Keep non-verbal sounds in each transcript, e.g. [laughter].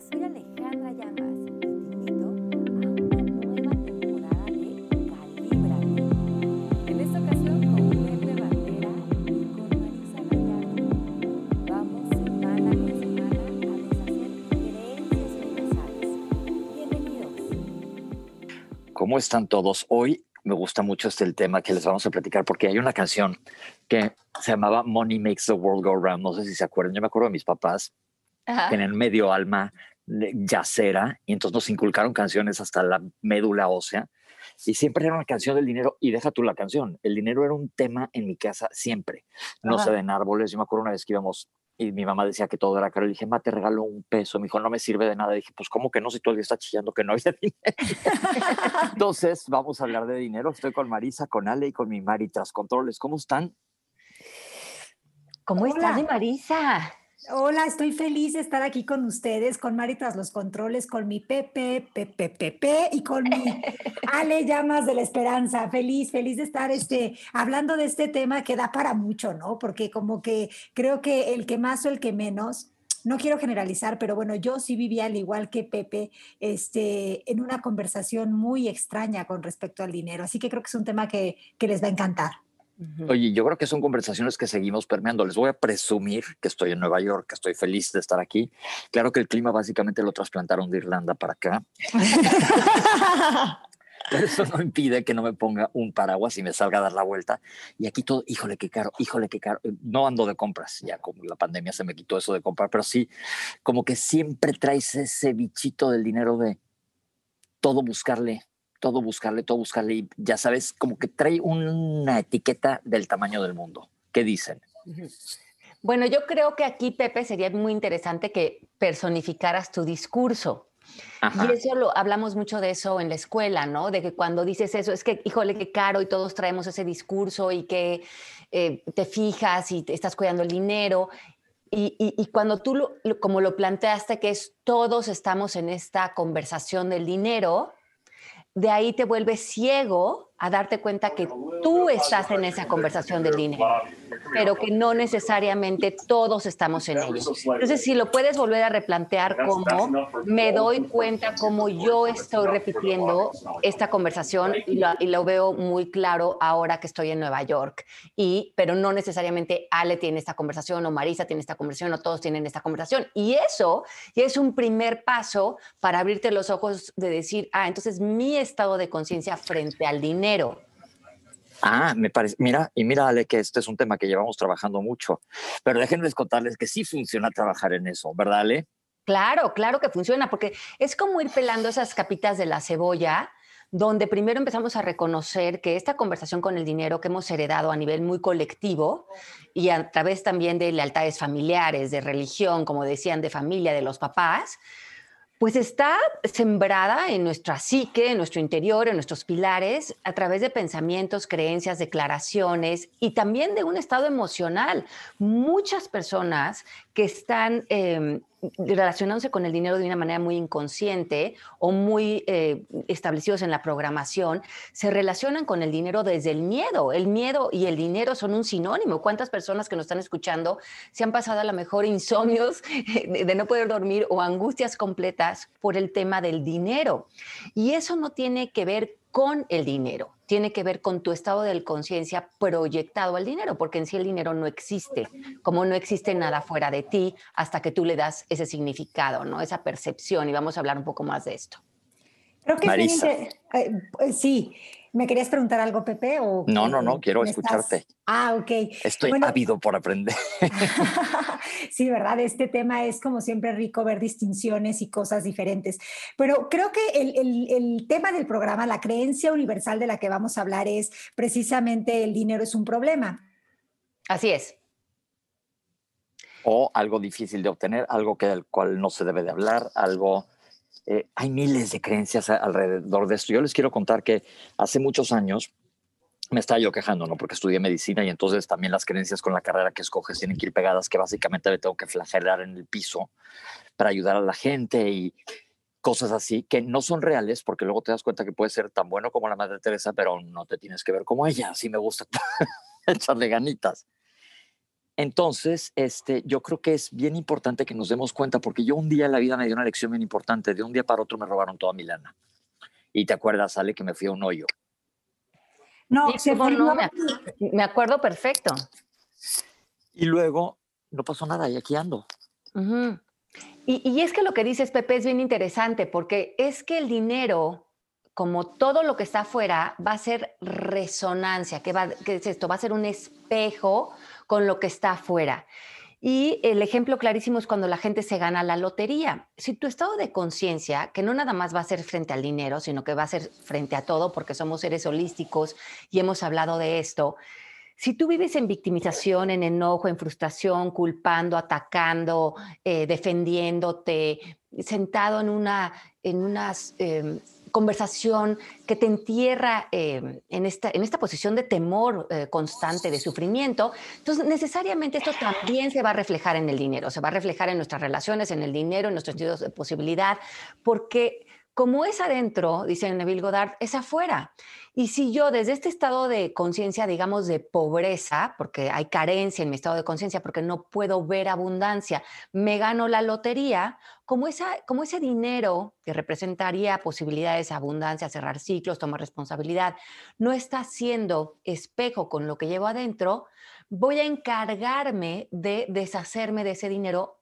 Hola, soy Alejandra Llamas y te invito a una nueva temporada de Calíbrate. En esta ocasión con Pepe Bandera y con Marisa Gallardo. Vamos semana con semana a deshacer creencias universales. Bienvenidos. ¿Cómo están todos? Hoy me gusta mucho este el tema que les vamos a platicar porque hay una canción que se llamaba Money Makes the World Go Round. No sé si se acuerdan. Yo me acuerdo de mis papás Ajá. tenían medio alma yacera y entonces nos inculcaron canciones hasta la médula ósea y siempre era una canción del dinero y deja tú la canción. El dinero era un tema en mi casa siempre. No Ajá. se den árboles. Yo me acuerdo una vez que íbamos y mi mamá decía que todo era caro. Le dije, ma, te regalo un peso. Me dijo, no me sirve de nada. dije, pues, ¿cómo que no? Si todo el día está chillando que no hay [laughs] dinero. Entonces, vamos a hablar de dinero. Estoy con Marisa, con Ale y con mi Mari tras controles. ¿Cómo están? ¿Cómo estás, Hola. mi Marisa? Hola, estoy feliz de estar aquí con ustedes, con Mari tras los controles, con mi Pepe, Pepe, Pepe y con mi [laughs] Ale Llamas de la Esperanza. Feliz, feliz de estar este, hablando de este tema que da para mucho, ¿no? Porque como que creo que el que más o el que menos, no quiero generalizar, pero bueno, yo sí vivía al igual que Pepe, este, en una conversación muy extraña con respecto al dinero. Así que creo que es un tema que, que les va a encantar. Oye, yo creo que son conversaciones que seguimos permeando. Les voy a presumir que estoy en Nueva York, que estoy feliz de estar aquí. Claro que el clima básicamente lo trasplantaron de Irlanda para acá, [laughs] pero eso no impide que no me ponga un paraguas y me salga a dar la vuelta. Y aquí todo, híjole, qué caro, híjole, qué caro. No ando de compras, ya como la pandemia se me quitó eso de comprar, pero sí, como que siempre traes ese bichito del dinero de todo buscarle, todo buscarle, todo buscarle. Y ya sabes, como que trae una etiqueta del tamaño del mundo. ¿Qué dicen? Bueno, yo creo que aquí, Pepe, sería muy interesante que personificaras tu discurso. Ajá. Y eso lo hablamos mucho de eso en la escuela, ¿no? De que cuando dices eso, es que, híjole, qué caro y todos traemos ese discurso y que eh, te fijas y te estás cuidando el dinero. Y, y- y cuando tú, lo- como lo planteaste, que es todos estamos en esta conversación del dinero, de ahí te vuelves ciego a darte cuenta que tú estás en esa conversación del dinero, pero que no necesariamente todos estamos en ella. Entonces, si lo puedes volver a replantear como me doy cuenta como yo estoy repitiendo esta conversación y lo, y lo veo muy claro ahora que estoy en Nueva York, y, pero no necesariamente Ale tiene esta conversación o Marisa tiene esta conversación o todos tienen esta conversación. Y eso ya es un primer paso para abrirte los ojos de decir, ah, entonces mi estado de conciencia frente al dinero. Ah, me parece. Mira, y mira, Ale, que este es un tema que llevamos trabajando mucho. Pero déjenme contarles que sí funciona trabajar en eso, ¿verdad, Ale? Claro, claro que funciona, porque es como ir pelando esas capitas de la cebolla, donde primero empezamos a reconocer que esta conversación con el dinero que hemos heredado a nivel muy colectivo y a través también de lealtades familiares, de religión, como decían, de familia, de los papás, pues está sembrada en nuestra psique, en nuestro interior, en nuestros pilares, a través de pensamientos, creencias, declaraciones y también de un estado emocional. Muchas personas que están eh, relacionándose con el dinero de una manera muy inconsciente o muy eh, establecidos en la programación, se relacionan con el dinero desde el miedo. El miedo y el dinero son un sinónimo. ¿Cuántas personas que nos están escuchando se han pasado a lo mejor insomnios [laughs] de, de no poder dormir o angustias completas por el tema del dinero? Y eso no tiene que ver con el dinero, tiene que ver con tu estado de conciencia proyectado al dinero, porque en sí el dinero no existe, como no existe nada fuera de ti hasta que tú le das ese significado, ¿no? Esa percepción, y vamos a hablar un poco más de esto. Creo que es bien Marisa. inter- eh, pues sí. ¿Me querías preguntar algo, Pepe? O No, no, no, quiero estás- escucharte. Ah, ok. Estoy Bueno, ávido por aprender. [laughs] sí, ¿verdad? Este tema es como siempre rico ver distinciones y cosas diferentes. Pero creo que el, el- el tema del programa, la creencia universal de la que vamos a hablar es precisamente el dinero es un problema. Así es. o algo difícil de obtener, algo que del cual no se debe de hablar, algo... eh, hay miles de creencias alrededor de esto. Yo les quiero contar que hace muchos años me estaba yo quejando, ¿no? Porque estudié medicina y entonces también las creencias con la carrera que escoges tienen que ir pegadas, que básicamente me tengo que flagelar en el piso para ayudar a la gente y cosas así que no son reales porque luego te das cuenta que puedes ser tan bueno como la Madre Teresa, pero no te tienes que ver como ella. Así me gusta [laughs] echarle ganitas. Entonces, este, yo creo que es bien importante que nos demos cuenta, porque yo un día en la vida me dio una lección bien importante. De un día para otro me robaron toda mi lana. Y te acuerdas, Ale, que me fui a un hoyo. No, Sí, fue- no, me, me acuerdo perfecto. Y luego no pasó nada y aquí ando. Ujú. y, y es que lo que dices, Pepe, es bien interesante porque es que el dinero, como todo lo que está afuera, va a ser resonancia. ¿Qué, va, es esto? Va a ser un espejo con lo que está afuera. Y el ejemplo clarísimo es cuando la gente se gana la lotería. Si tu estado de conciencia, que no nada más va a ser frente al dinero, sino que va a ser frente a todo, porque somos seres holísticos y hemos hablado de esto, si tú vives en victimización, en enojo, en frustración, culpando, atacando, eh, defendiéndote, sentado en una, en unas, eh, conversación que te entierra eh, en, esta, en esta posición de temor eh, constante, de sufrimiento, entonces necesariamente esto también se va a reflejar en el dinero, se va a reflejar en nuestras relaciones, en el dinero, en nuestros sentidos de posibilidad, porque como es adentro, dice Neville Goddard, es afuera. Y si yo desde este estado de conciencia, digamos, de pobreza, porque hay carencia en mi estado de conciencia, porque no puedo ver abundancia, me gano la lotería, como, como ese dinero que representaría posibilidades, abundancia, cerrar ciclos, tomar responsabilidad, no está siendo espejo con lo que llevo adentro, voy a encargarme de deshacerme de ese dinero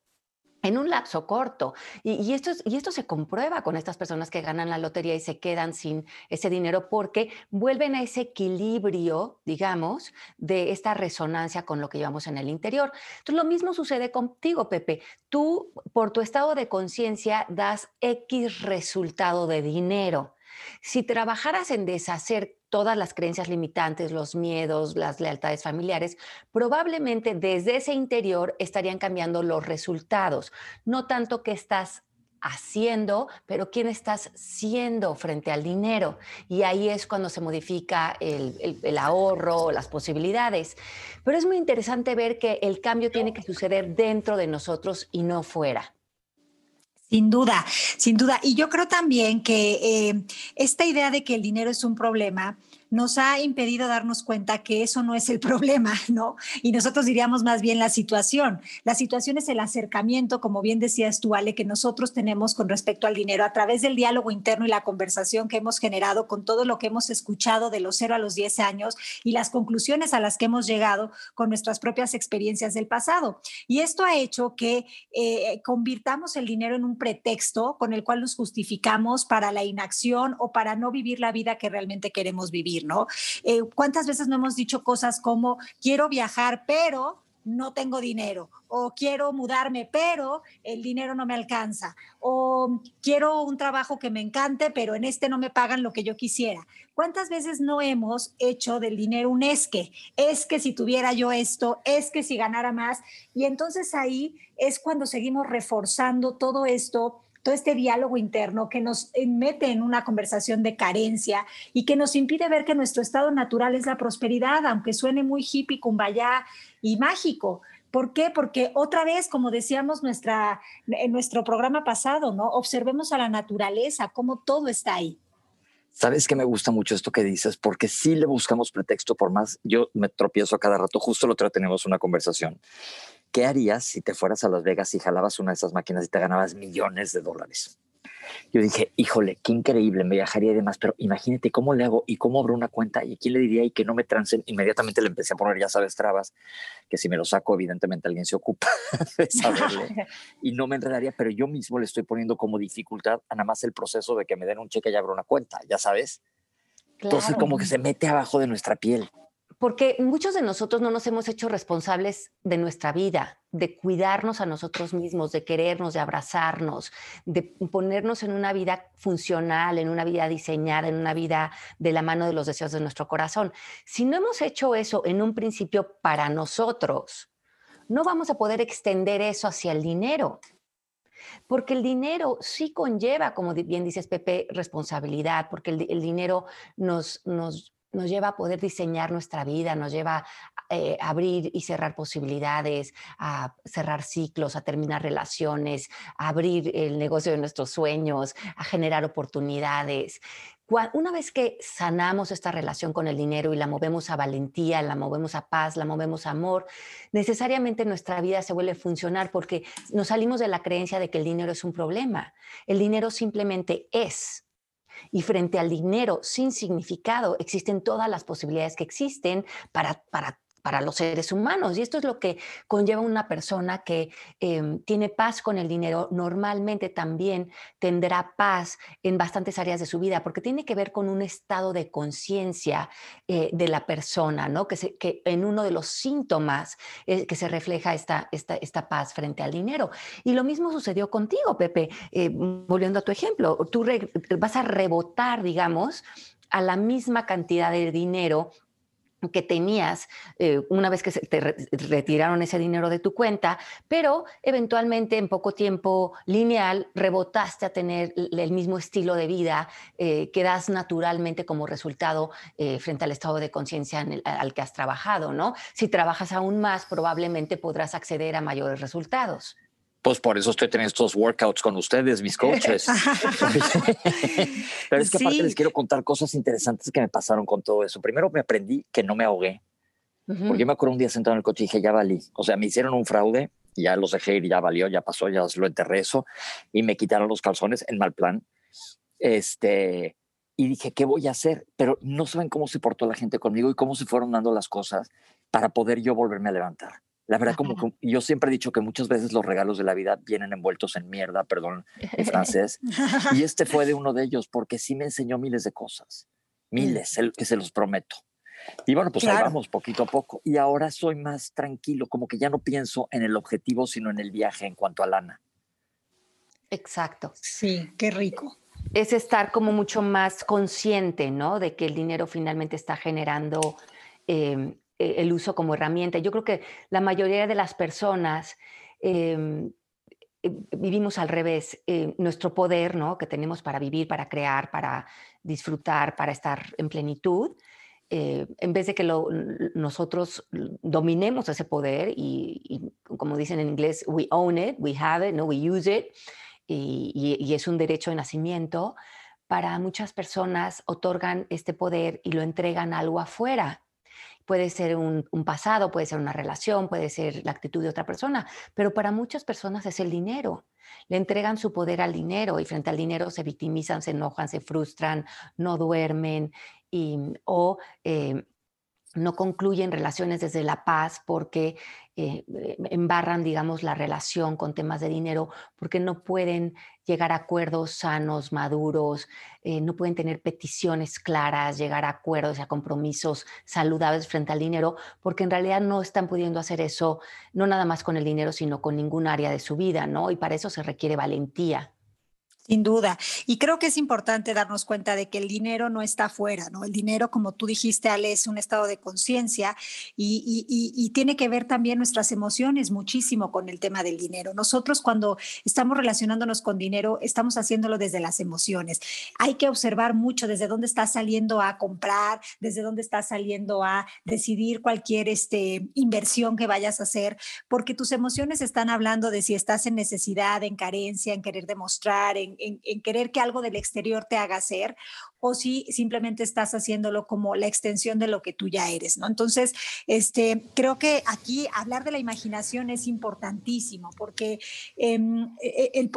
en un lapso corto. Y, esto es, y esto se comprueba con estas personas que ganan la lotería y se quedan sin ese dinero porque vuelven a ese equilibrio, digamos, de esta resonancia con lo que llevamos en el interior. Entonces, lo mismo sucede contigo, Pepe. Tú, por tu estado de conciencia, das X resultado de dinero. Si trabajaras en deshacer todas las creencias limitantes, los miedos, las lealtades familiares, probablemente desde ese interior estarían cambiando los resultados. No tanto que estás haciendo, pero quién estás siendo frente al dinero. Y ahí es cuando se modifica el, el, el, ahorro, las posibilidades. Pero es muy interesante ver que el cambio tiene que suceder dentro de nosotros y no fuera. Sin duda, sin duda. Y yo creo también que eh, esta idea de que el dinero es un problema nos ha impedido darnos cuenta que eso no es el [laughs] problema, ¿no? Y nosotros diríamos más bien la situación. La situación es el acercamiento, como bien decías tú, Ale, que nosotros tenemos con respecto al dinero a través del diálogo interno y la conversación que hemos generado con todo lo que hemos escuchado de los 0 a los 10 años y las conclusiones a las que hemos llegado con nuestras propias experiencias del pasado. Y esto ha hecho que eh, convirtamos el dinero en un pretexto con el cual nos justificamos para la inacción o para no vivir la vida que realmente queremos vivir. ¿No? Eh, ¿Cuántas veces no hemos dicho cosas como quiero viajar, pero no tengo dinero? O quiero mudarme, pero el dinero no me alcanza. O quiero un trabajo que me encante, pero en este no me pagan lo que yo quisiera. ¿Cuántas veces no hemos hecho del dinero un es que? Es que si tuviera yo esto, es que si ganara más. Y entonces ahí es cuando seguimos reforzando todo esto todo este diálogo interno que nos mete en una conversación de carencia y que nos impide ver que nuestro estado natural es la prosperidad, aunque suene muy hippie, kumbaya y mágico. ¿Por qué? Porque otra vez, como decíamos nuestra, en nuestro programa pasado, ¿no? Observemos a la naturaleza, cómo todo está ahí. Sabes que me gusta mucho esto que dices, porque si le buscamos pretexto por más, yo me tropiezo a cada rato, justo lo otro tenemos una conversación. ¿Qué harías si te fueras a Las Vegas y jalabas una de esas máquinas y te ganabas millones de dólares? Yo dije, híjole, qué increíble, me viajaría y demás, pero imagínate cómo le hago y cómo abro una cuenta y quién le diría y que no me trancen. Inmediatamente le empecé a poner, ya sabes, trabas, que si me lo saco, evidentemente alguien se ocupa [laughs] de saberle [laughs] y no me enredaría, pero yo mismo le estoy poniendo como dificultad a nada más el proceso de que me den un cheque y abro una cuenta, ya sabes. Claro. Entonces, como que se mete abajo de nuestra piel porque muchos de nosotros no nos hemos hecho responsables de nuestra vida, de cuidarnos a nosotros mismos, de querernos, de abrazarnos, de ponernos en una vida funcional, en una vida diseñada, en una vida de la mano de los deseos de nuestro corazón. Si no hemos hecho eso en un principio para nosotros, no vamos a poder extender eso hacia el dinero. Porque el dinero sí conlleva, como bien dices Pepe, responsabilidad, porque el, el dinero nos, nos nos lleva a poder diseñar nuestra vida, nos lleva eh, a abrir y cerrar posibilidades, a cerrar ciclos, a terminar relaciones, a abrir el negocio de nuestros sueños, a generar oportunidades. una vez que sanamos esta relación con el dinero y la movemos a valentía, la movemos a paz, la movemos a amor, necesariamente nuestra vida se vuelve a funcionar porque nos salimos de la creencia de que el dinero es un problema. El dinero simplemente es. Y frente al dinero sin significado, existen todas las posibilidades que existen para, para para los seres humanos. Y esto es lo que conlleva una persona que em, tiene paz con el dinero. Normalmente también tendrá paz en bastantes áreas de su vida, porque tiene que ver con un estado de conciencia eh, de la persona, ¿no? Que, que, en uno de los síntomas eh, que se refleja esta, esta, esta, paz frente al dinero. Y lo mismo sucedió contigo, Pepe. Eh, volviendo a tu ejemplo, tú vas a rebotar, digamos, a la misma cantidad de dinero que tenías eh, una vez que te retiraron ese dinero de tu cuenta, pero eventualmente en poco tiempo lineal rebotaste a tener el mismo estilo de vida eh, que das naturalmente como resultado eh, frente al estado de conciencia al que has trabajado, ¿no? Si trabajas aún más, probablemente podrás acceder a mayores resultados. Pues por eso estoy teniendo estos workouts con ustedes, mis coaches. [laughs] Pero es que aparte les quiero contar cosas interesantes que me pasaron con todo eso. Primero me aprendí que no me ahogué. Porque yo me acuerdo un día sentado en el coche y dije, ya valí. O sea, me hicieron un fraude, ya los dejé ir, ya valió, ya pasó, ya lo enterré eso. Y me quitaron los calzones en mal plan. Este, y dije, ¿qué voy a hacer? Pero no saben cómo se portó la gente conmigo y cómo se fueron dando las cosas para poder yo volverme a levantar. La verdad, como yo siempre he dicho que muchas veces los regalos de la vida vienen envueltos en mierda, perdón, en [laughs] francés. y este fue de uno de ellos porque sí me enseñó miles de cosas, mm. miles, que se los prometo. Y bueno, pues ahí vamos poquito a poco. Y ahora soy más tranquilo, como que ya no pienso en el objetivo, sino en el viaje en cuanto a lana. Exacto. Sí, qué rico. Es estar como mucho más consciente, ¿no? De que el dinero finalmente está generando em, eh, el uso como herramienta. Yo creo que la mayoría de las personas em, eh, vivimos al revés. Eh, nuestro poder ¿no? que tenemos para vivir, para crear, para disfrutar, para estar en plenitud, en vez de que nosotros dominemos ese poder y, como dicen en inglés, we own it, we have it, no, we use it, y, es un derecho de nacimiento, para muchas personas otorgan este poder y lo entregan algo afuera puede ser un, pasado, puede ser una relación, puede ser la actitud de otra persona, pero para muchas personas es el dinero. Le entregan su poder al dinero y frente al dinero se victimizan, se enojan, se frustran, no duermen y, o eh, no concluyen relaciones desde la paz porque eh, embarran, digamos, la relación con temas de dinero, porque no pueden llegar a acuerdos sanos, maduros, eh, no pueden tener peticiones claras, llegar a acuerdos y a compromisos saludables frente al dinero, porque en realidad no están pudiendo hacer eso, no nada más con el dinero, sino con ningún área de su vida, ¿no? Y para eso se requiere valentía. Sin duda. Y creo que es importante darnos cuenta de que el dinero no está afuera, ¿no? El dinero, como tú dijiste, Ale, es un estado de conciencia y, tiene que ver también nuestras emociones muchísimo con el tema del dinero. Nosotros cuando estamos relacionándonos con dinero, estamos haciéndolo desde las emociones. Hay que observar mucho desde dónde estás saliendo a comprar, desde dónde estás saliendo a decidir cualquier este, inversión que vayas a hacer, porque tus emociones están hablando de si estás en necesidad, en carencia, en querer demostrar, en, en, querer que algo del exterior te haga hacer o si simplemente estás haciéndolo como la extensión de lo que tú ya eres, ¿no? Entonces, este, creo que aquí hablar de la imaginación es importantísimo porque em, e, e,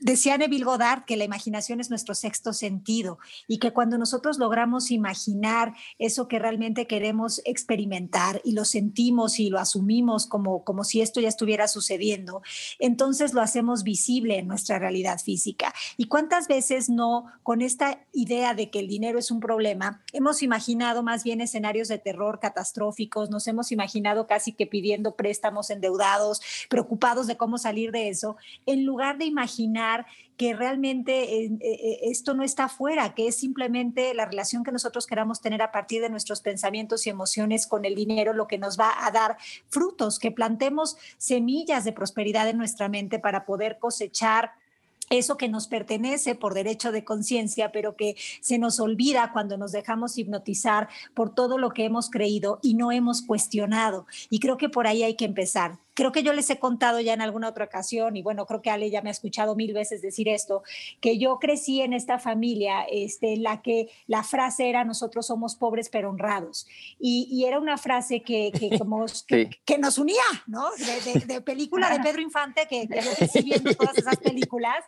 decía Neville Goddard que la imaginación es nuestro sexto sentido y que cuando nosotros logramos imaginar eso que realmente queremos experimentar y lo sentimos y lo asumimos como, como si esto ya estuviera sucediendo, entonces lo hacemos visible en nuestra realidad física. ¿Y cuántas veces no con esta idea de que el dinero es un problema, hemos imaginado más bien escenarios de terror catastróficos, nos hemos imaginado casi que pidiendo préstamos endeudados, preocupados de cómo salir de eso, en lugar de imaginar que realmente eh, eh, esto no está afuera, que es simplemente la relación que nosotros queramos tener a partir de nuestros pensamientos y emociones con el dinero lo que nos va a dar frutos, que plantemos semillas de prosperidad en nuestra mente para poder cosechar eso que nos pertenece por derecho de conciencia, pero que se nos olvida cuando nos dejamos hipnotizar por todo lo que hemos creído y no hemos cuestionado. Y creo que por ahí hay que empezar creo que yo les he contado ya en alguna otra ocasión, y bueno, creo que Ale ya me ha escuchado mil veces decir esto, que yo crecí en esta familia este, en la que la frase era nosotros somos pobres pero honrados. Y, era una frase que, que, como, [laughs] que, nos unía, ¿no? De, película de Pedro Infante, que, que yo crecí viendo todas esas películas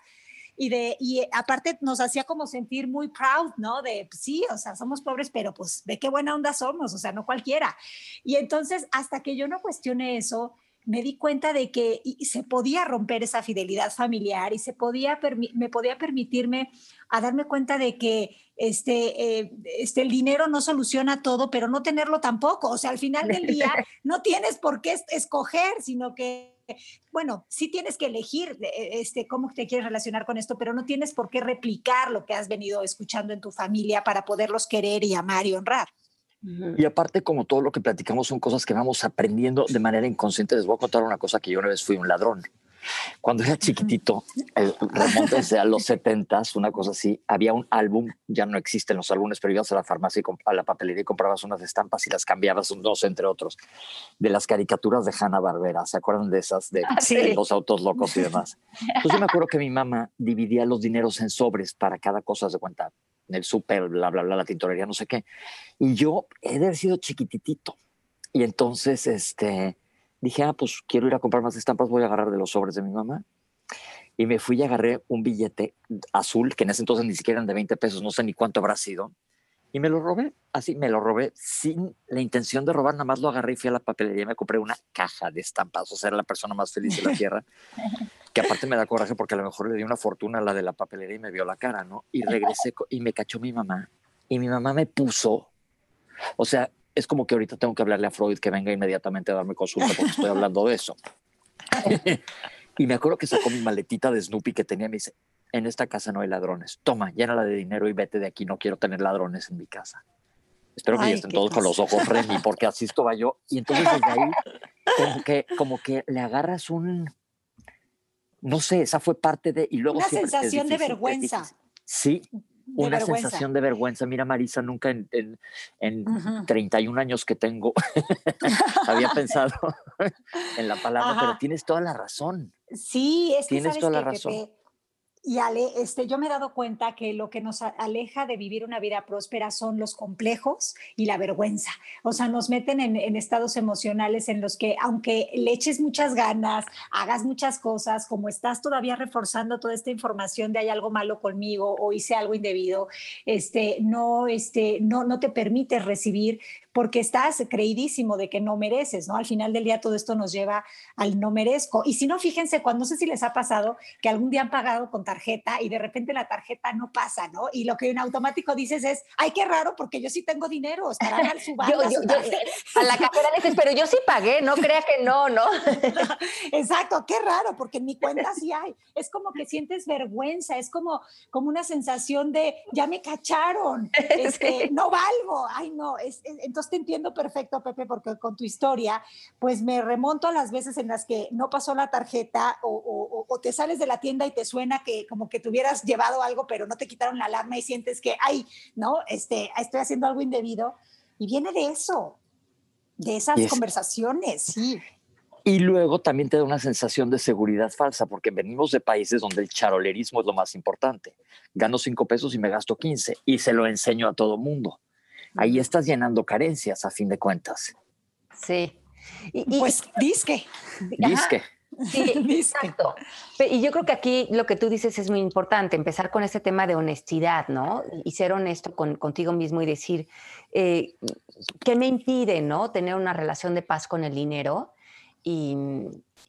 y de y aparte nos hacía como sentir muy proud, ¿no? De pues sí, o sea, somos pobres, pero pues de qué buena onda somos, o sea, no cualquiera. Y entonces hasta que yo no cuestione eso, me di cuenta de que se podía romper esa fidelidad familiar y se podía me podía permitirme a darme cuenta de que este, eh, este, el dinero no soluciona todo, pero no tenerlo tampoco. O sea, al final del día [laughs] no tienes por qué escoger, sino que bueno, sí tienes que elegir eh, este, cómo te quieres relacionar con esto, pero no tienes por qué replicar lo que has venido escuchando en tu familia para poderlos querer y amar y honrar. Y aparte, como todo lo que platicamos son cosas que vamos aprendiendo de manera inconsciente. Les voy a contar una cosa que yo una vez fui un ladrón. Cuando era chiquitito, el, a los 70 una cosa así, había un álbum, ya no existen los álbumes, pero ibas a la farmacia, y a la papelería y comprabas unas estampas y las cambiabas, dos entre otros, de las caricaturas de Hanna Barbera. ¿Se acuerdan de esas? De, ah, los autos locos y demás. Entonces yo me acuerdo que mi mamá dividía los dineros en sobres para cada cosa de cuenta, en el súper, bla, bla, bla, la tintorería, no sé qué. Y yo he de haber sido chiquititito. Y entonces, este, dije, ah, pues quiero ir a comprar más estampas, voy a agarrar de los sobres de mi mamá. Y me fui y agarré un billete azul, que en ese entonces ni siquiera eran de 20 pesos, no sé ni cuánto habrá sido. Y me lo robé, así me lo robé sin la intención de robar, nada más lo agarré y fui a la papelería y me compré una caja de estampas. O sea, era la persona más feliz de la [laughs] tierra. Que aparte me da coraje porque a lo mejor le di una fortuna a la de la papelería y me vio la cara, ¿no? Y regresé y me cachó mi mamá. Y mi mamá me puso, o sea, es como que ahorita tengo que hablarle a Freud que venga inmediatamente a darme consulta porque estoy hablando de eso. y me acuerdo que sacó mi maletita de Snoopy que tenía y me dice, en esta casa no hay ladrones. Toma, llénala de dinero y vete de aquí. No quiero tener ladrones en mi casa. Espero que ya estén todos con los ojos Remy, porque así estaba yo. Y entonces desde ahí, como que, como que le agarras un, no sé, esa fue parte de... Y luego Una sensación de vergüenza. Sí, una sensación de vergüenza. Mira, Marisa, nunca en, en, 31 años que tengo [laughs] había pensado [laughs] en la palabra, pero tienes toda la razón. Sí, es que tienes toda la razón. Y Ale, este, yo me he dado cuenta que lo que nos aleja de vivir una vida próspera son los complejos y la vergüenza. O sea, nos meten en, en, estados emocionales en los que, aunque le eches muchas ganas, hagas muchas cosas, como estás todavía reforzando toda esta información de hay algo malo conmigo o hice algo indebido, este, no, este, no, no te permite recibir porque estás creidísimo de que no mereces, ¿no? Al final del día todo esto nos lleva al no merezco. Y si no, fíjense, cuando no sé si les ha pasado que algún día han pagado con tarjeta y de repente la tarjeta no pasa, ¿no? Y lo que en automático dices es, ay, qué raro, porque yo sí tengo dinero, estarán al [laughs] yo, [laughs] A la cajera le dices, pero yo sí pagué, no crea que no, ¿no? [laughs] Exacto, qué raro, porque en mi cuenta sí hay. Es como que sientes vergüenza, es como, como una sensación de, ya me cacharon, este, no valgo, ay, no, es, entonces te entiendo perfecto, Pepe, porque con tu historia, pues me remonto a las veces en las que no pasó la tarjeta o, te sales de la tienda y te suena que como que te hubieras llevado algo, pero no te quitaron la alarma y sientes que, ay, no, este, estoy haciendo algo indebido. Y viene de eso, de esas conversaciones, sí. Y luego también te da una sensación de seguridad falsa, porque venimos de países donde el charolerismo es lo más importante. Gano cinco pesos y me gasto 15 y se lo enseño a todo mundo ahí estás llenando carencias a fin de cuentas. Sí. Y, pues disque. Disque. Sí, [laughs] exacto. Y yo creo que aquí lo que tú dices es muy importante, empezar con ese tema de honestidad, ¿no? Y ser honesto con, contigo mismo y decir, eh, ¿qué me impide, ¿no? Tener una relación de paz con el dinero y,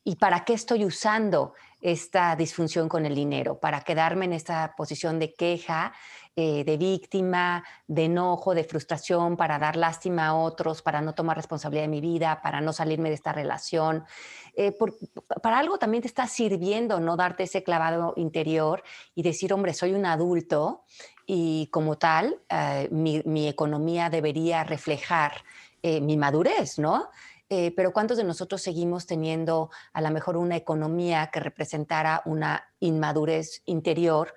y para qué estoy usando esta disfunción con el dinero, para quedarme en esta posición de queja eh, de víctima, de enojo, de frustración, para dar lástima a otros, para no tomar responsabilidad de mi vida, para no salirme de esta relación. Eh, para algo también te está sirviendo no darte ese clavado interior y decir, hombre, soy un adulto y como tal, eh, mi, economía debería reflejar mi madurez, ¿no? pero ¿cuántos de nosotros seguimos teniendo a lo mejor una economía que representara una inmadurez interior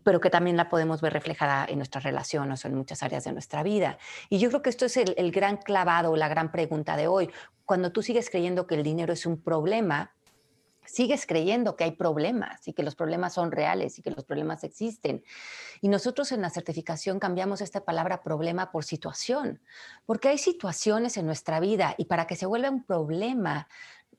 pero que también la podemos ver reflejada en nuestras relaciones o en muchas áreas de nuestra vida. Y yo creo que esto es el, el gran clavado, la gran pregunta de hoy. Cuando tú sigues creyendo que el dinero es un problema, sigues creyendo que hay problemas y que los problemas son reales y que los problemas existen. Y nosotros en la certificación cambiamos esta palabra problema por situación, porque hay situaciones en nuestra vida y para que se vuelva un problema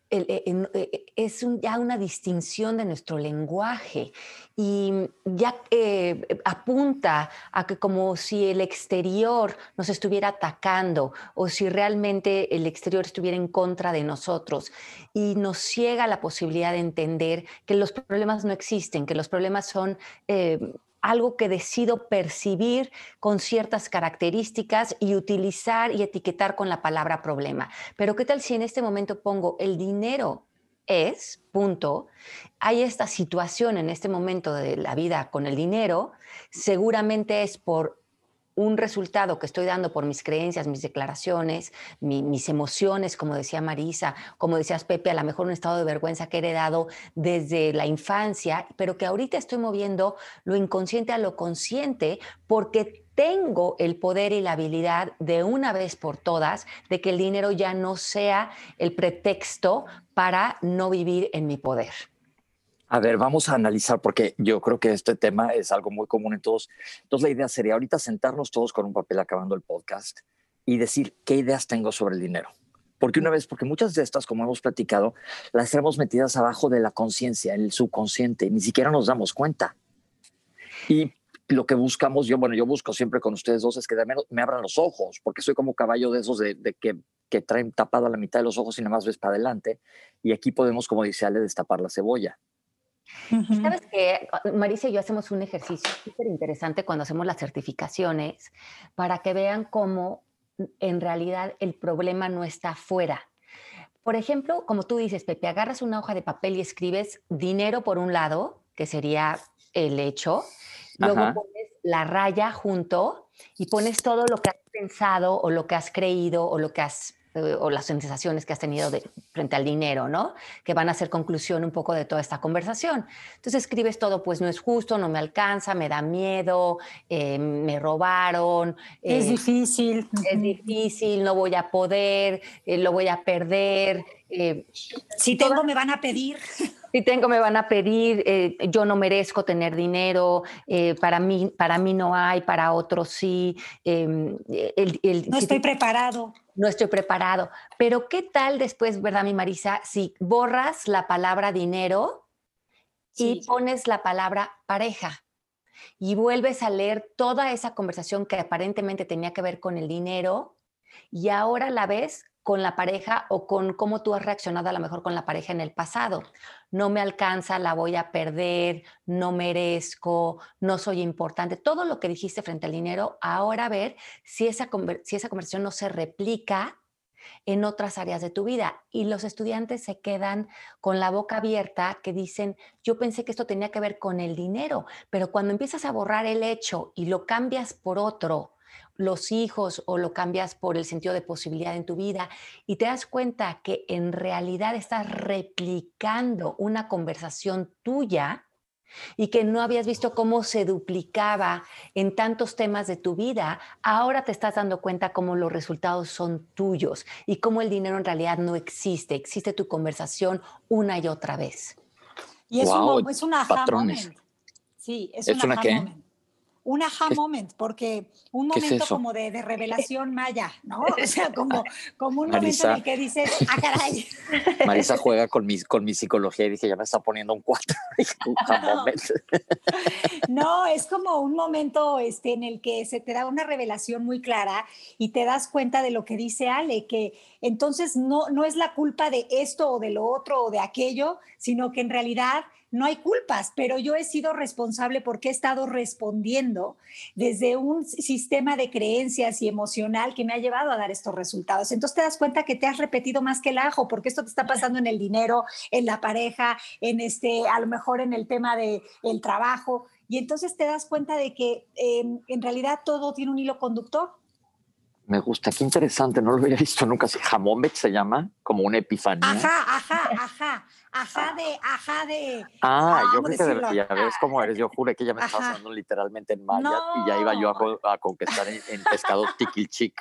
eh, eh, es ya una distinción de nuestro lenguaje y ya eh, apunta a que como si el exterior nos estuviera atacando o si realmente el exterior estuviera en contra de nosotros y nos ciega la posibilidad de entender que los problemas no existen, que los problemas son algo que decido percibir con ciertas características y utilizar y etiquetar con la palabra problema. Pero ¿qué tal si en este momento pongo el dinero es, punto, hay esta situación en este momento de la vida con el dinero, seguramente es por un resultado que estoy dando por mis creencias, mis declaraciones, mis emociones, como decía Marisa, como decías Pepe, a lo mejor un estado de vergüenza que he heredado desde la infancia, pero que ahorita estoy moviendo lo inconsciente a lo consciente porque tengo el poder y la habilidad de una vez por todas de que el dinero ya no sea el pretexto para no vivir en mi poder. A ver, vamos a analizar porque yo creo que este tema es algo muy común en todos. Entonces la idea sería ahorita sentarnos todos con un papel acabando el podcast y decir qué ideas tengo sobre el dinero. Porque una vez, porque muchas de estas, como hemos platicado, las tenemos metidas abajo de la conciencia, el subconsciente, ni siquiera nos damos cuenta. Y lo que buscamos, yo, bueno, yo busco siempre con ustedes dos es que me, me abran los ojos, porque soy como caballo de esos de, que, que, traen tapado a la mitad de los ojos y nada más ves para adelante. Y aquí podemos, como dice Ale, destapar la cebolla. Sabes que Marisa y yo hacemos un ejercicio súper interesante cuando hacemos las certificaciones para que vean cómo en realidad el problema no está afuera. Por ejemplo, como tú dices, Pepe, agarras una hoja de papel y escribes dinero por un lado, que sería el hecho, luego pones la raya junto y pones todo lo que has pensado o lo que has creído o lo que has o las sensaciones que has tenido de, frente al dinero, ¿no? Que van a ser conclusión un poco de toda esta conversación. Entonces escribes todo, pues no es justo, no me alcanza, me da miedo, eh, me robaron. es eh, difícil. Es difícil, no voy a poder, lo voy a perder. [laughs] si tengo, me van a pedir. Si tengo, me van a pedir, yo no merezco tener dinero, para, mí, para mí no hay, para otros sí. Em, no estoy preparado no estoy preparado. Pero ¿qué tal después, verdad, mi Marisa, si borras la palabra dinero y pones la palabra pareja? Y vuelves a leer toda esa conversación que aparentemente tenía que ver con el dinero y ahora la ves con la pareja o con cómo tú has reaccionado a lo mejor con la pareja en el pasado. No me alcanza, la voy a perder, no merezco, no soy importante. Todo lo que dijiste frente al dinero, ahora ver si esa, si esa conversación no se replica en otras áreas de tu vida. Y los estudiantes se quedan con la boca abierta que dicen, yo pensé que esto tenía que ver con el dinero, pero cuando empiezas a borrar el hecho y lo cambias por otro, los hijos o lo cambias por el sentido de posibilidad en tu vida y te das cuenta que en realidad estás replicando una conversación tuya y que no habías visto cómo se duplicaba en tantos temas de tu vida, ahora te estás dando cuenta cómo los resultados son tuyos y cómo el dinero en realidad no existe, existe tu conversación una y otra vez. Y es, un, es una Sí, es, ¿Es una, qué? Un aha moment, porque un momento como de, revelación maya, ¿no? [laughs] O sea, como, como un momento en el que dices, ah, caray. [laughs] Marisa juega con mi, con mi psicología y dije, ya me está poniendo un cuatro. [laughs] no, es como un momento este, en el que se te da una revelación muy clara y te das cuenta de lo que dice Ale, que entonces no, no es la culpa de esto o de lo otro o de aquello, sino que en realidad no hay culpas, pero yo he sido responsable porque he estado respondiendo desde un sistema de creencias y emocional que me ha llevado a dar estos resultados. Entonces te das cuenta que te has repetido más que el ajo, porque esto te está pasando en el dinero, en la pareja, en este, a lo mejor en el tema del el trabajo. Y entonces te das cuenta de que em, en realidad todo tiene un hilo conductor. Me gusta, qué interesante, no lo había visto nunca. Jamón se llama, como una epifanía. Ajá, ajá, ajá. Ajá de, ajá de. Ah, yo ¿cómo creo que de- decirlo? ya ves cómo eres. Yo juré que ya me estabas Ajá. hablando literalmente en maya y ya iba yo a, co- a conquistar en, en pescado tiquilchic.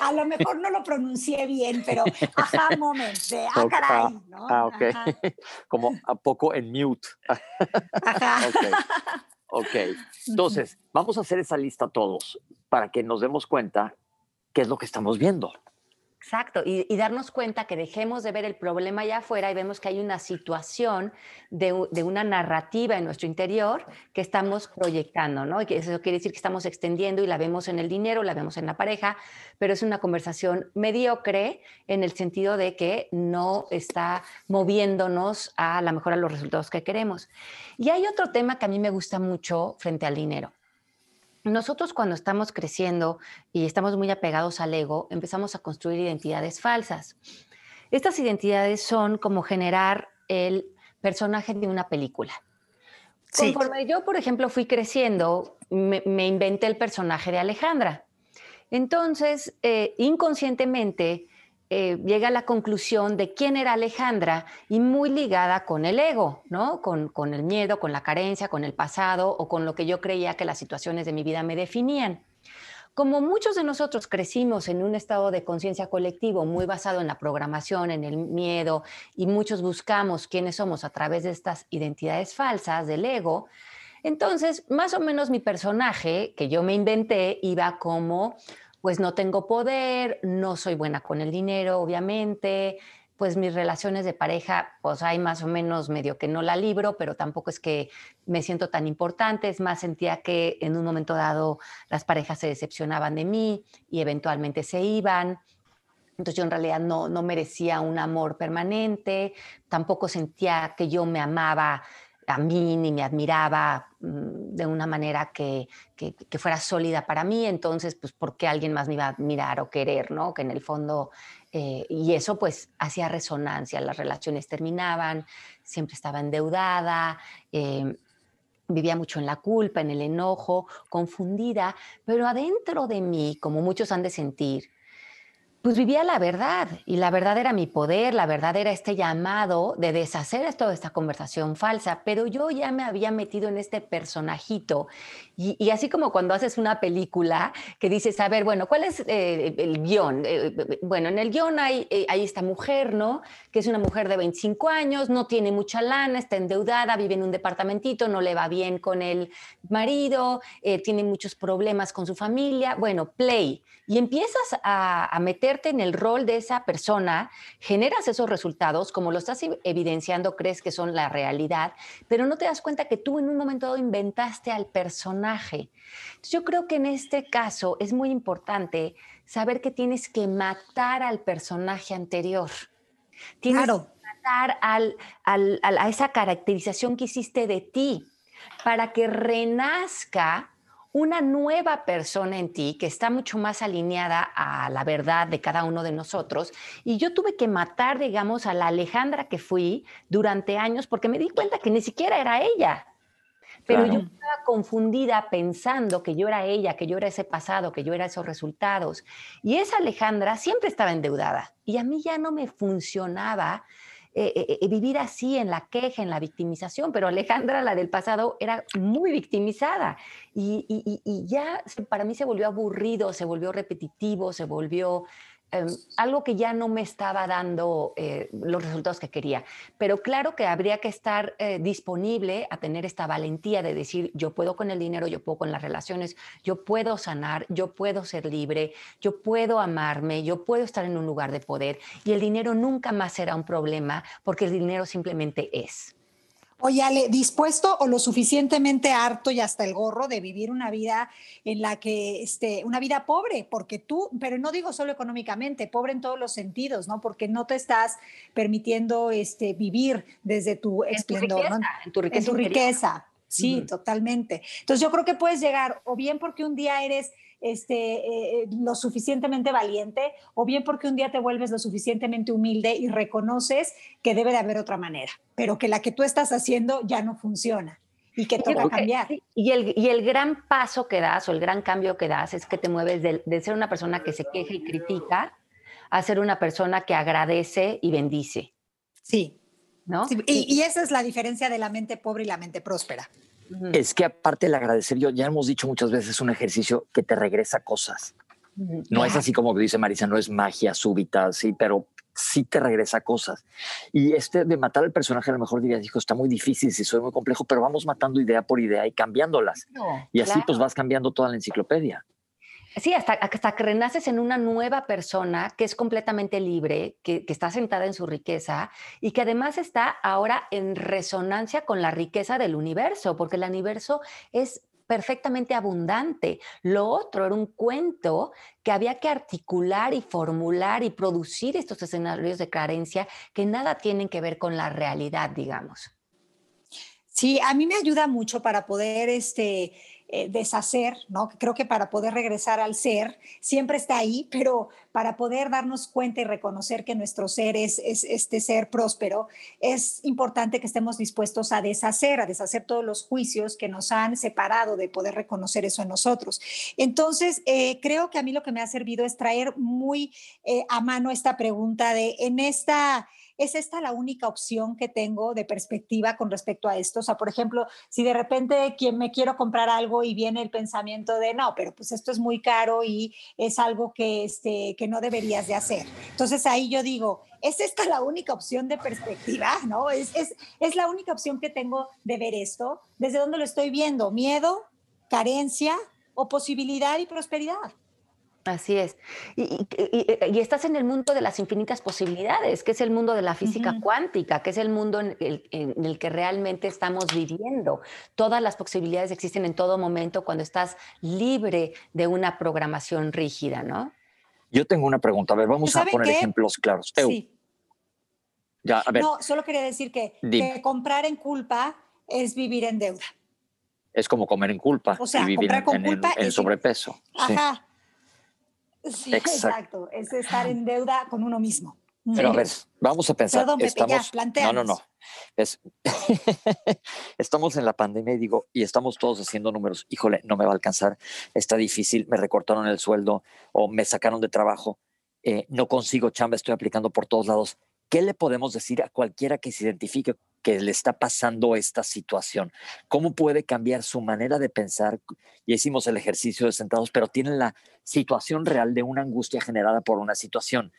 A lo mejor no lo pronuncié bien, pero ajá [laughs] moment, de ah, caray, ¿no? Ah, ok. Ajá, [laughs] Como a poco en mute. ajá. [laughs] Ok. Ok. Entonces, vamos a hacer esa lista todos para que nos demos cuenta qué es lo que estamos viendo. Exacto, y, darnos cuenta que dejemos de ver el problema allá afuera y vemos que hay una situación de, de una narrativa en nuestro interior que estamos proyectando, ¿no? Y que eso quiere decir que estamos extendiendo y la vemos en el dinero, la vemos en la pareja, pero es una conversación mediocre en el sentido de que no está moviéndonos a la mejor a los resultados que queremos. Y hay otro tema que a mí me gusta mucho frente al dinero. Nosotros cuando estamos creciendo y estamos muy apegados al ego, empezamos a construir identidades falsas. Estas identidades son como generar el personaje de una película. Sí. Conforme yo, por ejemplo, fui creciendo, me, me inventé el personaje de Alejandra. Entonces, eh, inconscientemente, eh, llega a la conclusión de quién era Alejandra y muy ligada con el ego, ¿no? Con, con el miedo, con la carencia, con el pasado o con lo que yo creía que las situaciones de mi vida me definían. Como muchos de nosotros crecimos en un estado de conciencia colectivo muy basado en la programación, en el miedo, y muchos buscamos quiénes somos a través de estas identidades falsas del ego, entonces más o menos mi personaje que yo me inventé iba como, pues no tengo poder, no soy buena con el dinero, obviamente, pues mis relaciones de pareja, pues hay más o menos medio que no la libro, pero tampoco es que me siento tan importante, es más, sentía que en un momento dado las parejas se decepcionaban de mí y eventualmente se iban. Entonces yo en realidad no, no merecía un amor permanente, tampoco sentía que yo me amaba a mí me admiraba mm, de una manera que, que, que fuera sólida para mí, entonces, pues, ¿por qué alguien más me iba a admirar o querer, no? Que en el fondo, eh, y eso pues hacía resonancia, las relaciones terminaban, siempre estaba endeudada, eh, vivía mucho en la culpa, en el enojo, confundida, pero adentro de mí, como muchos han de sentir, pues vivía la verdad y la verdad era mi poder, la verdad era este llamado de deshacer toda esta conversación falsa, pero yo ya me había metido en este personajito y, así como cuando haces una película que dices, a ver, bueno, ¿cuál es eh, el guion? Eh, bueno, en el guion hay, eh, esta mujer, ¿no? Que es una mujer de 25 años, no tiene mucha lana, está endeudada, vive en un departamentito, no le va bien con el marido, eh, tiene muchos problemas con su familia, bueno, play. Y empiezas a, a en el rol de esa persona, generas esos resultados, como lo estás evidenciando, crees que son la realidad, pero no te das cuenta que tú en un momento dado inventaste al personaje. Entonces, yo creo que en este caso es muy importante saber que tienes que matar al personaje anterior. Tienes Claro. que matar al, al- al- a esa caracterización que hiciste de ti para que renazca una nueva persona en ti que está mucho más alineada a la verdad de cada uno de nosotros. Y yo tuve que matar, digamos, a la Alejandra que fui durante años porque me di cuenta que ni siquiera era ella. Pero yo estaba confundida pensando que yo era ella, que yo era ese pasado, que yo era esos resultados. Y esa Alejandra siempre estaba endeudada y a mí ya no me funcionaba eh, eh, eh, vivir así en la queja, en la victimización, pero Alejandra, la del pasado, era muy victimizada. Y, ya para mí se volvió aburrido, se volvió repetitivo, se volvió em, algo que ya no me estaba dando eh, los resultados que quería. Pero claro que habría que estar eh, disponible a tener esta valentía de decir, yo puedo con el dinero, yo puedo con las relaciones, yo puedo sanar, yo puedo ser libre, yo puedo amarme, yo puedo estar en un lugar de poder y el dinero nunca más será un problema porque el dinero simplemente es. Oye, Ale, ¿dispuesto o lo suficientemente harto y hasta el gorro de vivir una vida en la que, este, una vida pobre? Porque tú, pero no digo solo económicamente, pobre en todos los sentidos, ¿no? Porque no te estás permitiendo, este, vivir desde tu En tu esplendor, riqueza, ¿no? en tu en riqueza. tu interior. riqueza. Sí, totalmente. Entonces yo creo que puedes llegar o bien porque un día eres este, eh, lo suficientemente valiente o bien porque un día te vuelves lo suficientemente humilde y reconoces que debe de haber otra manera, pero que la que tú estás haciendo ya no funciona y que toca que cambiar. sí, Y el, y el gran paso que das o el gran cambio que das es que te mueves de, de ser una persona que se queja y critica a ser una persona que agradece y bendice. Sí, ¿no? Sí, y, y esa es la diferencia de la mente pobre y la mente próspera. Es que aparte el agradecer, yo ya hemos dicho muchas veces, es un ejercicio que te regresa cosas. No es así como dice Marisa, no es magia súbita, sí, pero sí te regresa cosas. Y este de matar al personaje, a lo mejor dirías, hijo, está muy difícil, si soy muy complejo, pero vamos matando idea por idea y cambiándolas. Y así claro. pues vas cambiando toda la enciclopedia. Sí, hasta, hasta que renaces en una nueva persona que es completamente libre, que, que está sentada en su riqueza y que además está ahora en resonancia con la riqueza del universo, porque el universo es perfectamente abundante. Lo otro era un cuento que había que articular y formular y producir estos escenarios de carencia que nada tienen que ver con la realidad, digamos. Sí, a mí me ayuda mucho para poder este, eh, deshacer, ¿no? Creo que para poder regresar al ser, siempre está ahí, pero para poder darnos cuenta y reconocer que nuestro ser es, es este ser próspero, es importante que estemos dispuestos a deshacer, a deshacer todos los juicios que nos han separado de poder reconocer eso en nosotros. Entonces, eh, creo que a mí lo que me ha servido es traer muy eh, a mano esta pregunta de en esta ¿es esta la única opción que tengo de perspectiva con respecto a esto? O sea, por ejemplo, si de repente quien me quiero comprar algo y viene el pensamiento de, no, pero pues esto es muy caro y es algo que, este, que no deberías de hacer. Entonces ahí yo digo, ¿es esta la única opción de perspectiva? ¿No? ¿Es, es, es la única opción que tengo de ver esto? ¿Desde dónde lo estoy viendo? ¿Miedo? ¿Carencia? ¿O posibilidad y prosperidad? Así es. Y, y- y- y estás en el mundo de las infinitas posibilidades, que es el mundo de la física cuántica, que es el mundo en el, en el que realmente estamos viviendo. Todas las posibilidades existen en todo momento cuando estás libre de una programación rígida, ¿no? Yo tengo una pregunta, a ver, vamos a ¿Saben poner qué? ejemplos claros. Sí. ya, a ver, No, solo quería decir que, comprar en culpa es vivir en deuda. es como comer en culpa O sea, y vivir en, en- en- culpa en es- sobrepeso. Ajá. Sí, Exacto. exacto. Es estar en deuda con uno mismo. Pero a Sí. ver, vamos a pensar. Perdón, Pepe, ya, estamos, no, no, no. Es- [laughs] estamos en la pandemia y digo, y estamos todos haciendo números. Híjole, no me va a alcanzar, está difícil, me recortaron el sueldo o me sacaron de trabajo, eh, no consigo chamba, estoy aplicando por todos lados. ¿Qué le podemos decir a cualquiera que se identifique que le está pasando esta situación? ¿Cómo puede cambiar su manera de pensar? Ya hicimos el ejercicio de sentados, pero tienen la situación real de una angustia generada por una situación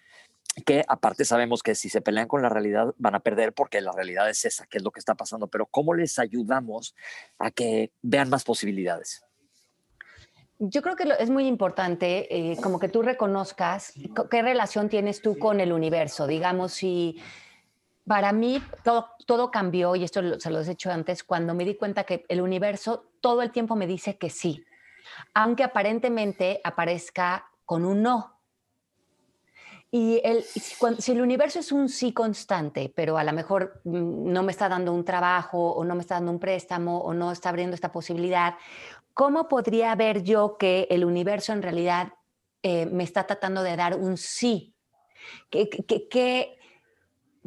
que aparte sabemos que si se pelean con la realidad van a perder porque la realidad es esa, que es lo que está pasando, pero ¿cómo les ayudamos a que vean más posibilidades? Yo creo que es muy importante eh, como que tú reconozcas co- qué relación tienes tú con el universo. Digamos, si para mí todo, cambió, y esto se lo he dicho antes, cuando me di cuenta que el universo todo el tiempo me dice que sí, aunque aparentemente aparezca con un no. Y el, si el universo es un sí constante, pero a lo mejor mm, no me está dando un trabajo o no me está dando un préstamo o no está abriendo esta posibilidad, ¿cómo podría ver yo que el universo en realidad eh, me está tratando de dar un sí? ¿Qué, qué, qué-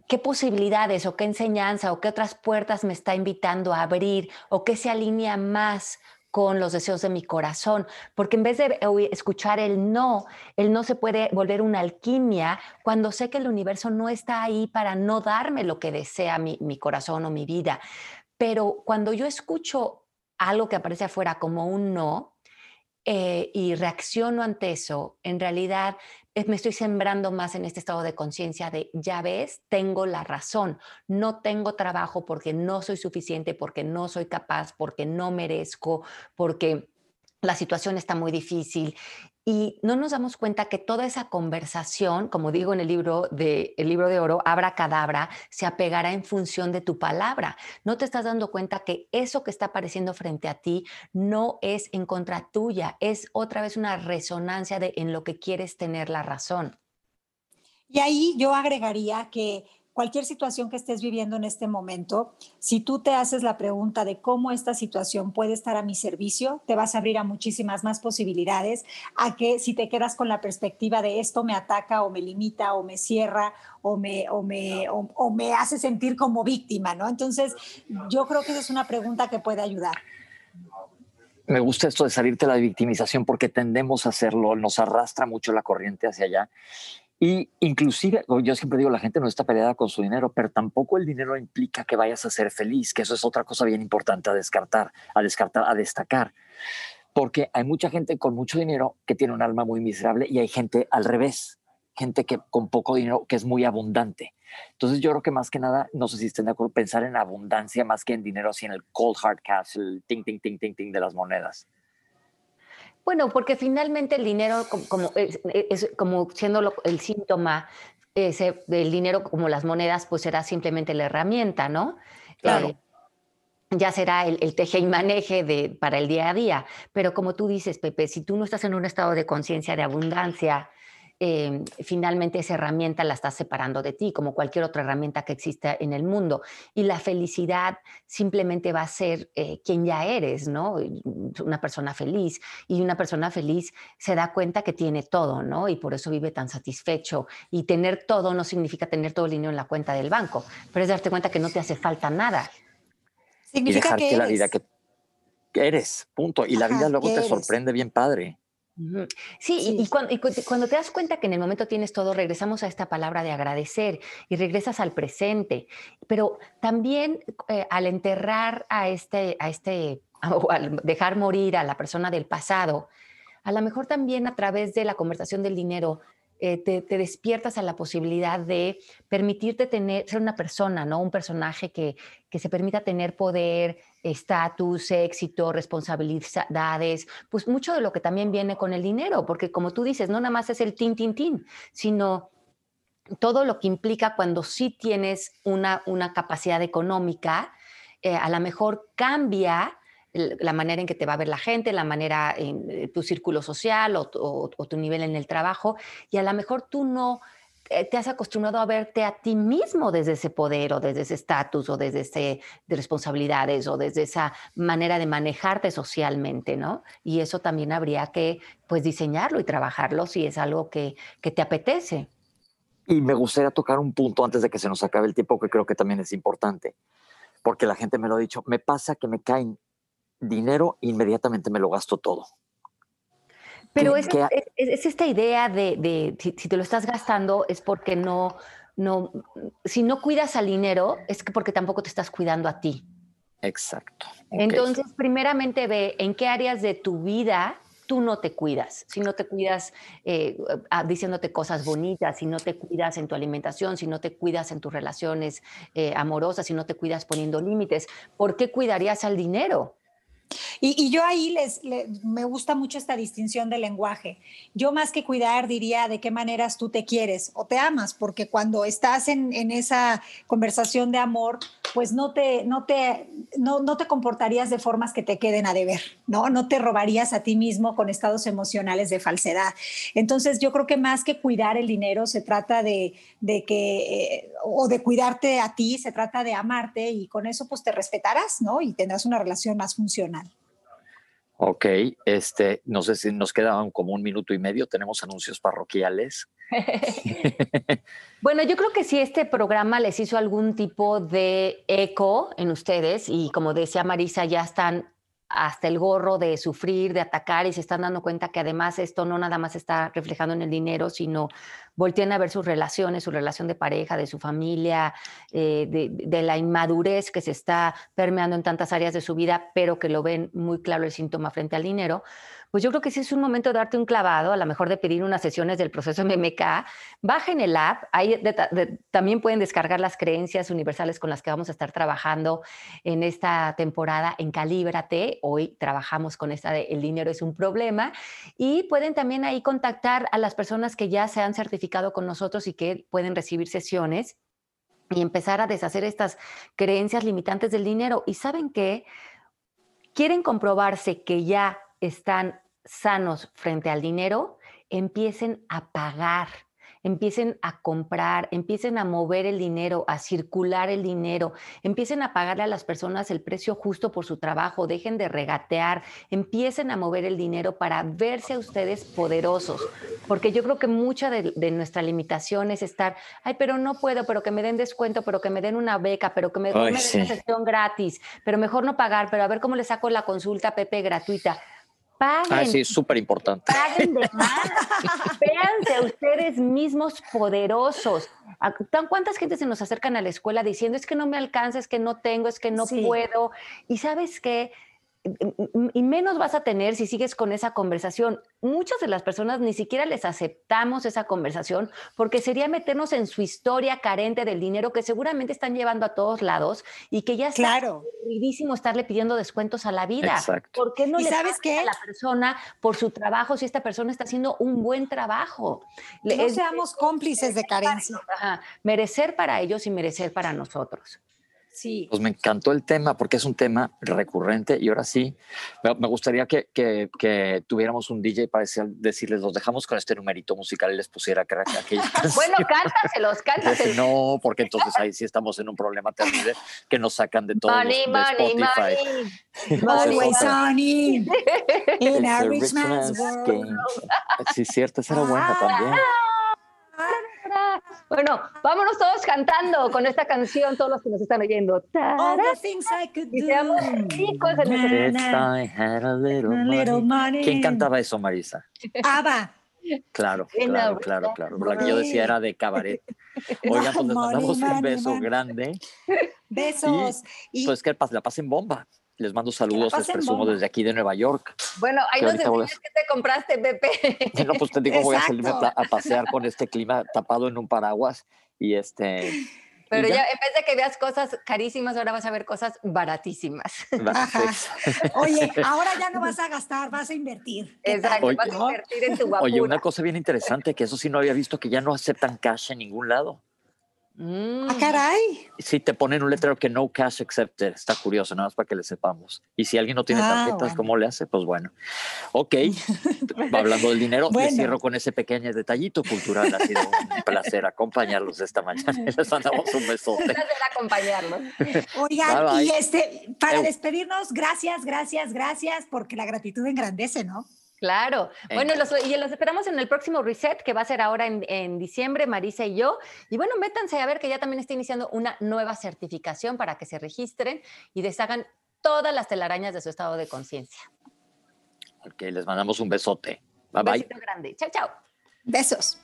qué posibilidades o qué enseñanza o qué otras puertas me está invitando a abrir o qué se alinea más con los deseos de mi corazón? Porque en vez de escuchar el no, el no se puede volver una alquimia cuando sé que el universo no está ahí para no darme lo que desea mi, mi corazón o mi vida. Pero cuando yo escucho algo que aparece afuera como un no eh, y reacciono ante eso, en realidad me estoy sembrando más en este estado de conciencia de, ya ves, tengo la razón, no tengo trabajo porque no soy suficiente, porque no soy capaz, porque no merezco, porque la situación está muy difícil. Y no nos damos cuenta que toda esa conversación, como digo en el libro de, el libro de oro, Abra Cadabra, se apegará en función de tu palabra. No te estás dando cuenta que eso que está apareciendo frente a ti no es en contra tuya, es otra vez una resonancia de en lo que quieres tener la razón. Y ahí yo agregaría que cualquier situación que estés viviendo en este momento, si tú te haces la pregunta de cómo esta situación puede estar a mi servicio, te vas a abrir a muchísimas más posibilidades a que si te quedas con la perspectiva de esto me ataca o me limita o me cierra o me, o me, o, o me hace sentir como víctima, ¿no? Entonces, yo creo que esa es una pregunta que puede ayudar. Me gusta esto de salirte de la victimización porque tendemos a hacerlo, nos arrastra mucho la corriente hacia allá. Y inclusive, yo siempre digo, la gente no está peleada con su dinero, pero tampoco el dinero implica que vayas a ser feliz, que eso es otra cosa bien importante a descartar, a descartar, a destacar. Porque hay mucha gente con mucho dinero que tiene un alma muy miserable y hay gente al revés, gente que con poco dinero que es muy abundante. Entonces yo creo que más que nada, no sé si estén de acuerdo, pensar en abundancia más que en dinero, así en el cold hard cash, el ting, ting, ting, ting, ting de las monedas. Bueno, porque finalmente el dinero, como, es, como siendo el síntoma ese, del dinero como las monedas, pues será simplemente la herramienta, ¿no? Claro. Eh, ya será el, el, teje y maneje de, para el día a día. Pero como tú dices, Pepe, si tú no estás en un estado de conciencia de abundancia, eh, finalmente esa herramienta la estás separando de ti, como cualquier otra herramienta que exista en el mundo. Y la felicidad simplemente va a ser eh, quien ya eres, ¿no? Una persona feliz. Y una persona feliz se da cuenta que tiene todo, ¿no? Y por eso vive tan satisfecho. Y tener todo no significa tener todo el dinero en la cuenta del banco, pero es darte cuenta que no te hace falta nada. Significa y dejarte que la vida que, eres, punto. Y la vida luego te sorprende bien padre. Sí, Y, cuando, te das cuenta que en el momento tienes todo, regresamos a esta palabra de agradecer y regresas al presente. Pero también eh, al enterrar a este, a este, [laughs] o al dejar morir a la persona del pasado, a lo mejor también a través de la conversación del dinero, eh, te, despiertas a la posibilidad de permitirte tener, ser una persona, ¿no? Un personaje que, que se permita tener poder, estatus, éxito, responsabilidades, pues mucho de lo que también viene con el dinero, porque como tú dices, no nada más es el tin, tin, tin, sino todo lo que implica cuando sí tienes una, una capacidad económica, eh, a lo mejor cambia la manera en que te va a ver la gente, la manera en eh, tu círculo social o, tu nivel en el trabajo, y a lo mejor tú no eh, te has acostumbrado a verte a ti mismo desde ese poder o desde ese estatus o desde ese de responsabilidades o desde esa manera de manejarte socialmente, ¿no? Y eso también habría que pues diseñarlo y trabajarlo si es algo que, que te apetece. Y me gustaría tocar un punto antes de que se nos acabe el tiempo que creo que también es importante, porque la gente me lo ha dicho, me pasa que me caen dinero, inmediatamente me lo gasto todo. Pero es, es, esta idea de, si, te lo estás gastando es porque no, no, si no cuidas al dinero es porque tampoco te estás cuidando a ti. Exacto. Entonces, primeramente ve en qué áreas de tu vida tú no te cuidas, si no te cuidas eh, diciéndote cosas bonitas, si no te cuidas en tu alimentación, si no te cuidas en tus relaciones eh, amorosas, si no te cuidas poniendo límites, ¿por qué cuidarías al dinero? Y, yo ahí les, me gusta mucho esta distinción del lenguaje. Yo más que cuidar diría de qué maneras tú te quieres o te amas, porque cuando estás en, esa conversación de amor, pues no te, no, te, no, no, te comportarías de formas que te queden a deber, ¿no? No te robarías a ti mismo con estados emocionales de falsedad. Entonces yo creo que más que cuidar el dinero, se trata de, de que, eh, o de cuidarte a ti, se trata de amarte y con eso pues te respetarás, ¿no? Y tendrás una relación más funcional. Ok, este, no sé si nos queda como un minuto y medio, tenemos anuncios parroquiales. [laughs] bueno, yo creo que si este programa les hizo algún tipo de eco en ustedes y como decía Marisa, ya están hasta el gorro de sufrir, de atacar y se están dando cuenta que además esto no nada más está reflejando en el dinero, sino voltean a ver sus relaciones, su relación de pareja, de su familia, eh, de, la inmadurez que se está permeando en tantas áreas de su vida, pero que lo ven muy claro el síntoma frente al dinero, pues yo creo que sí es un momento de darte un clavado, a lo mejor de pedir unas sesiones del proceso MMK. Bajen el app, ahí también pueden descargar las creencias universales con las que vamos a estar trabajando en esta temporada en Calíbrate. Hoy trabajamos con esta de El dinero es un problema. Y pueden también ahí contactar a las personas que ya se han certificado con nosotros y que pueden recibir sesiones y empezar a deshacer estas creencias limitantes del dinero. Y saben que quieren comprobarse que ya están sanos frente al dinero, empiecen a pagar empiecen a comprar, empiecen a mover el dinero, a circular el dinero, empiecen a pagarle a las personas el precio justo por su trabajo, dejen de regatear, empiecen a mover el dinero para verse a ustedes poderosos, porque yo creo que mucha de, nuestra limitación es estar, ay, pero no puedo, pero que me den descuento, pero que me den una beca, pero que me, den una sesión gratis, pero mejor no pagar, pero a ver cómo le saco la consulta Pepe gratuita Paguen. Ah, sí, súper importante. Paguen de más. [laughs] Véanse a ustedes mismos poderosos. ¿A tan- ¿Cuántas gente se nos acercan a la escuela diciendo es que no me alcanza, es que no tengo, es que no Sí. puedo? Y sabes qué? Y menos vas a tener si sigues con esa conversación. Muchas de las personas ni siquiera les aceptamos esa conversación porque sería meternos en su historia carente del dinero que seguramente están llevando a todos lados y que ya está Claro. aburridísimo estarle pidiendo descuentos a la vida. Exacto. ¿Por qué no ¿Y le sabes qué? a la persona por su trabajo si esta persona está haciendo un buen trabajo? Le- No es- seamos cómplices de carencia. ajá, merecer para ellos y merecer para nosotros. Sí. Pues me encantó el tema porque es un tema recurrente y ahora sí, me, gustaría que, que- que tuviéramos un DJ para decir- decirles, los dejamos con este numerito musical y les pusiera que aquella [laughs] Bueno, canción". cántaselos, cántaselos. No, porque entonces ahí sí estamos en un problema terrible que nos sacan de todos Money, de money, Spotify. money. [laughs] Money, [laughs] in a rich man's world. game. Sí, cierto, esa era buena Ah. Bueno, vámonos todos cantando con esta canción, todos los que nos están oyendo. All the things I could Y do. seamos ricos en ese- If I had a little A little money. money. ¿Quién cantaba eso, Marisa? Ava. Claro, In claro, claro, rich claro. La que yo decía era de cabaret. [laughs] Oigan, pues les mandamos un beso grande. Besos. Y Pues que la pasen bomba. Les mando saludos, les presumo bomba. desde aquí de Nueva York. Bueno, ahí Que nos a- enseñas qué te compraste, Pepe. No, pues te digo, voy a [laughs] salirme a, pasear con este clima tapado en un paraguas y este. Pero ya en vez de que veas cosas carísimas, ahora vas a ver cosas baratísimas. [laughs] Sí. Oye, [laughs] ahora ya no vas a gastar, vas a invertir. Exacto, Oye, vas a invertir en tu guapura. Oye, una cosa bien interesante, que eso sí no había visto, que ya no aceptan cash en ningún lado. Mm. Ah, caray. Sí, te ponen un letrero que no cash accepted. Está curioso, nada más para que le sepamos. Y si alguien no tiene Ah, tarjetas, bueno. ¿cómo le hace? Pues bueno. Ok, [laughs] hablando del dinero, Bueno. les cierro con ese pequeño detallito cultural. Ha sido un [laughs] placer acompañarlos esta mañana. [laughs] Les mandamos un besote. Un placer acompañarlos. Oigan, Bye, bye. y este, para despedirnos, gracias, gracias, gracias, porque la gratitud engrandece, ¿no? Claro. Bueno, los, y los esperamos en el próximo reset que va a ser ahora en, en diciembre, Marisa y yo. Y bueno, métanse a ver que ya también está iniciando una nueva certificación para que se registren y deshagan todas las telarañas de su estado de conciencia. Ok, les mandamos un besote. Bye Un bye. besito grande. Chao, chao. Besos.